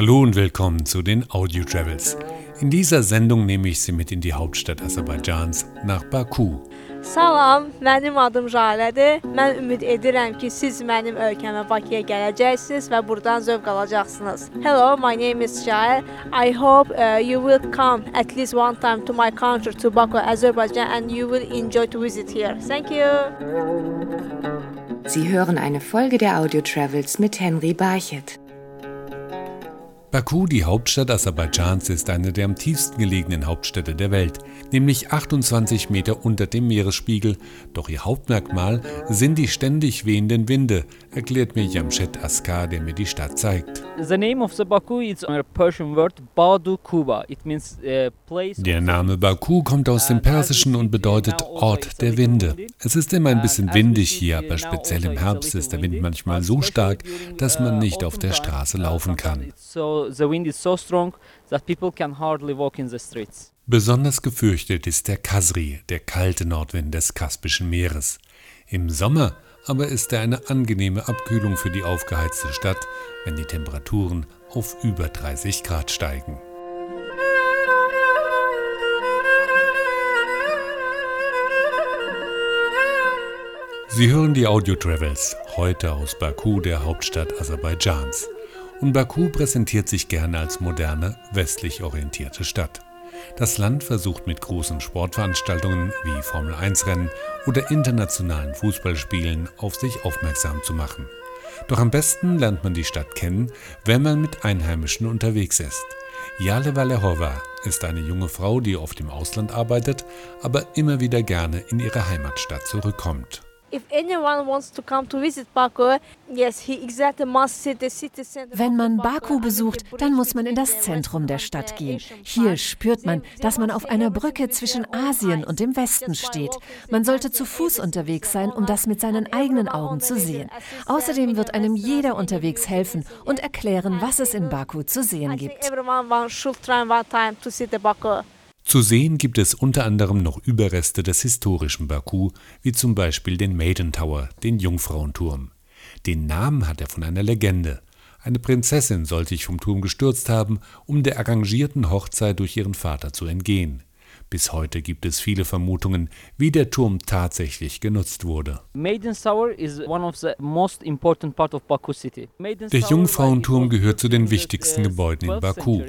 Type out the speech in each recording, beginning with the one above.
Hallo und willkommen zu den Audio Travels. In dieser Sendung nehme ich Sie mit in die Hauptstadt Aserbaidschans, nach Baku. Salam, mənim adım Jalədir. Mən ümid edirəm ki, siz mənim ölkəmə Bakıya gələcəksiniz və buradan zövq alacaqsınız. Hello, my name is Jael. I hope uh, you will come at least one time to my country, to Baku, Azerbaijan, and you will enjoy to visit here. Thank you. Sie hören eine Folge der Audio Travels mit Henry Barchet. Baku, die Hauptstadt Aserbaidschans, ist eine der am tiefsten gelegenen Hauptstädte der Welt, nämlich 28 Meter unter dem Meeresspiegel. Doch ihr Hauptmerkmal sind die ständig wehenden Winde, erklärt mir Jamshed Askar, der mir die Stadt zeigt. The name of the Baku is a Persian word Badu Kuba. It means uh, place. Der Name Baku kommt aus dem Persischen und bedeutet Ort der Winde. Es ist immer ein bisschen windig hier, aber speziell im Herbst ist der Wind manchmal so stark, dass man nicht auf der Straße laufen kann. So the wind is so strong that people can hardly walk in the streets. Besonders gefürchtet ist der Kasri, der kalte Nordwind des Kaspischen Meeres. Im Sommer aber ist er eine angenehme Abkühlung für die aufgeheizte Stadt, wenn die Temperaturen auf über 30 Grad steigen. Sie hören die Audio Travels, heute aus Baku, der Hauptstadt Aserbaidschans. Und Baku präsentiert sich gerne als moderne, westlich orientierte Stadt. Das Land versucht mit großen Sportveranstaltungen wie Formel-1-Rennen oder internationalen Fußballspielen auf sich aufmerksam zu machen. Doch am besten lernt man die Stadt kennen, wenn man mit Einheimischen unterwegs ist. Jale Valehova ist eine junge Frau, die oft im Ausland arbeitet, aber immer wieder gerne in ihre Heimatstadt zurückkommt. Wenn man Baku besucht, dann muss man in das Zentrum der Stadt gehen. Hier spürt man, dass man auf einer Brücke zwischen Asien und dem Westen steht. Man sollte zu Fuß unterwegs sein, um das mit seinen eigenen Augen zu sehen. Außerdem wird einem jeder unterwegs helfen und erklären, was es in Baku zu sehen gibt. Zu sehen gibt es unter anderem noch Überreste des historischen Baku, wie zum Beispiel den Maiden Tower, den Jungfrauenturm. Den Namen hat er von einer Legende. Eine Prinzessin soll sich vom Turm gestürzt haben, um der arrangierten Hochzeit durch ihren Vater zu entgehen. Bis heute gibt es viele Vermutungen, wie der Turm tatsächlich genutzt wurde. Der Jungfrauenturm gehört zu den wichtigsten Gebäuden in Baku.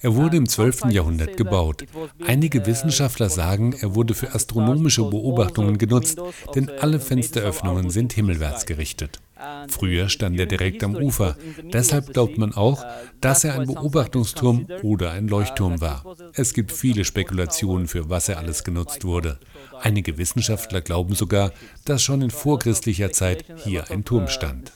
Er wurde im 12. Jahrhundert gebaut. Einige Wissenschaftler sagen, er wurde für astronomische Beobachtungen genutzt, denn alle Fensteröffnungen sind himmelwärts gerichtet. Früher stand er direkt am Ufer. Deshalb glaubt man auch, dass er ein Beobachtungsturm oder ein Leuchtturm war. Es gibt viele Spekulationen, für was er alles genutzt wurde. Einige Wissenschaftler glauben sogar, dass schon in vorchristlicher Zeit hier ein Turm stand.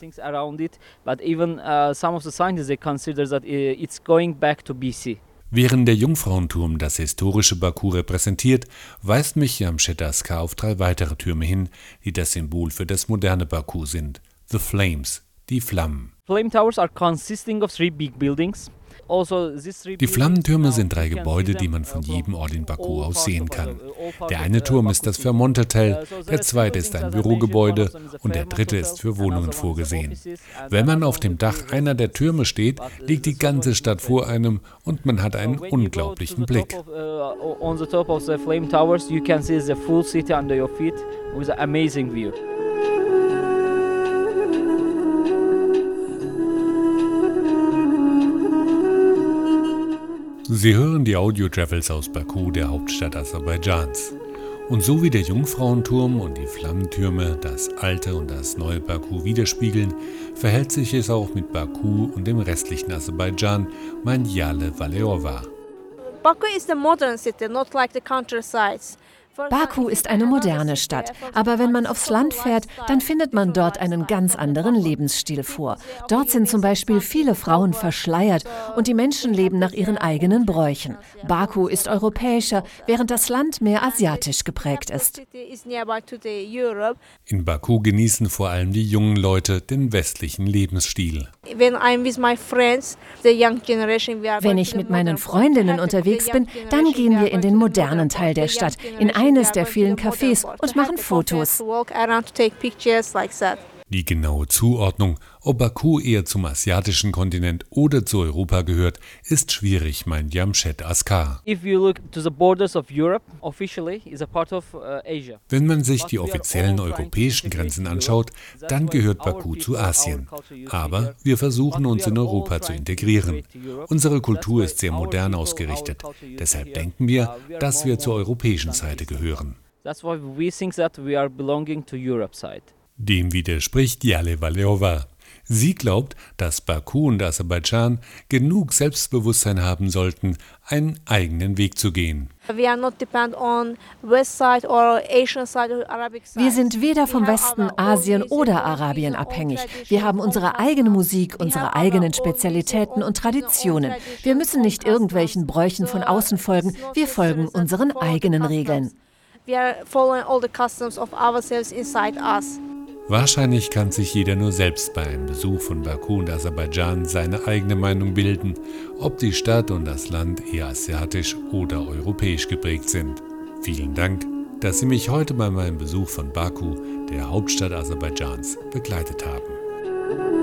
Während der Jungfrauenturm das historische Baku repräsentiert, weist mich Jamshed Askar auf drei weitere Türme hin, die das Symbol für das moderne Baku sind. The Flames, die Flammen. Flame towers are consisting of three big buildings. Also, die Flammentürme sind drei Gebäude, die man von jedem Ort in Baku aus sehen kann. Der eine Turm ist das Vermont Hotel, der zweite ist ein Bürogebäude und der dritte ist für Wohnungen vorgesehen. Wenn man auf dem Dach einer der Türme steht, liegt die ganze Stadt vor einem und man hat einen unglaublichen Blick. On the top of the flame towers, you can see the full city under your feet with amazing view. Sie hören die Audio Travels aus Baku, der Hauptstadt Aserbaidschans. Und so wie der Jungfrauenturm und die Flammentürme das alte und das neue Baku widerspiegeln, verhält sich es auch mit Baku und dem restlichen Aserbaidschan, mein Jale Valeova. Baku is the modern city, not like the countrysides. Baku ist eine moderne Stadt, aber wenn man aufs Land fährt, dann findet man dort einen ganz anderen Lebensstil vor. Dort sind zum Beispiel viele Frauen verschleiert und die Menschen leben nach ihren eigenen Bräuchen. Baku ist europäischer, während das Land mehr asiatisch geprägt ist. In Baku genießen vor allem die jungen Leute den westlichen Lebensstil. Wenn ich mit meinen Freundinnen unterwegs bin, dann gehen wir in den modernen Teil der Stadt, in eines der vielen Cafés und machen Fotos. Die genaue Zuordnung, ob Baku eher zum asiatischen Kontinent oder zu Europa gehört, ist schwierig, meint Jamshed Askar. Uh, Wenn man sich die offiziellen europäischen Grenzen anschaut, dann gehört Baku zu Asien. Aber wir versuchen uns in Europa zu integrieren. Unsere Kultur ist sehr modern ausgerichtet. Deshalb denken wir, dass wir zur europäischen Seite gehören. That's why we think that we are belonging to Europe side. Dem widerspricht Jale Valeova. Sie glaubt, dass Baku und Aserbaidschan genug Selbstbewusstsein haben sollten, einen eigenen Weg zu gehen. Wir sind weder vom Westen, Asien oder Arabien abhängig. Wir haben unsere eigene Musik, unsere eigenen Spezialitäten und Traditionen. Wir müssen nicht irgendwelchen Bräuchen von außen folgen, wir folgen unseren eigenen Regeln. We are following all the customs of ourselves inside us. Wahrscheinlich kann sich jeder nur selbst bei einem Besuch von Baku und Aserbaidschan seine eigene Meinung bilden, ob die Stadt und das Land eher asiatisch oder europäisch geprägt sind. Vielen Dank, dass Sie mich heute bei meinem Besuch von Baku, der Hauptstadt Aserbaidschans, begleitet haben.